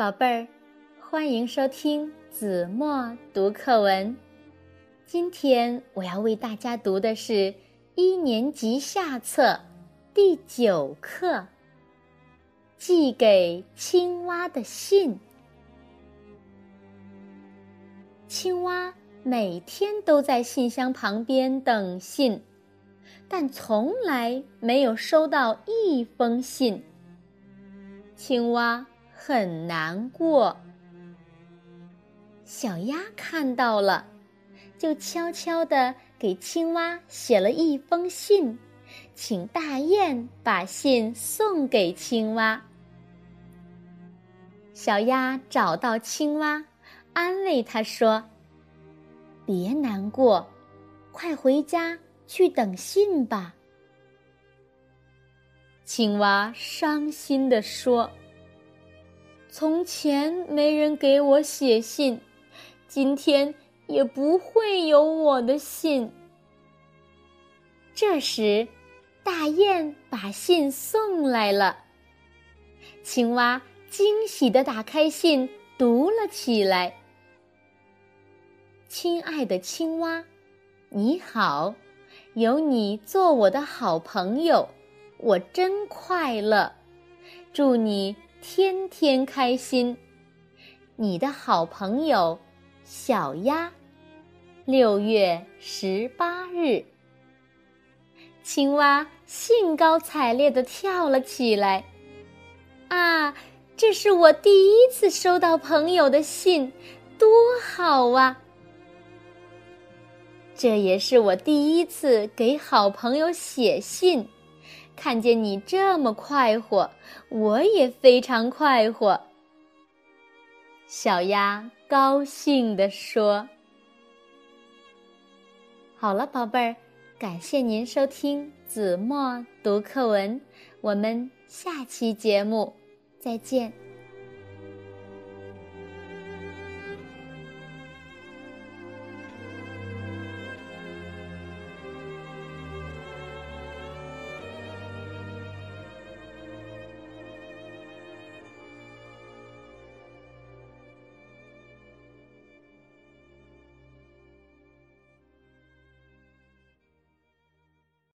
宝贝儿，欢迎收听子墨读课文。今天我要为大家读的是一年级下册第九课《寄给青蛙的信》。青蛙每天都在信箱旁边等信，但从来没有收到一封信。青蛙。很难过。小鸭看到了，就悄悄地给青蛙写了一封信，请大雁把信送给青蛙。小鸭找到青蛙，安慰它说：“别难过，快回家去等信吧。”青蛙伤心地说。从前没人给我写信，今天也不会有我的信。这时，大雁把信送来了。青蛙惊喜的打开信，读了起来：“亲爱的青蛙，你好，有你做我的好朋友，我真快乐。祝你。”天天开心，你的好朋友小鸭。六月十八日，青蛙兴高采烈地跳了起来。啊，这是我第一次收到朋友的信，多好啊！这也是我第一次给好朋友写信。看见你这么快活，我也非常快活。小鸭高兴地说：“好了，宝贝儿，感谢您收听子墨读课文，我们下期节目再见。”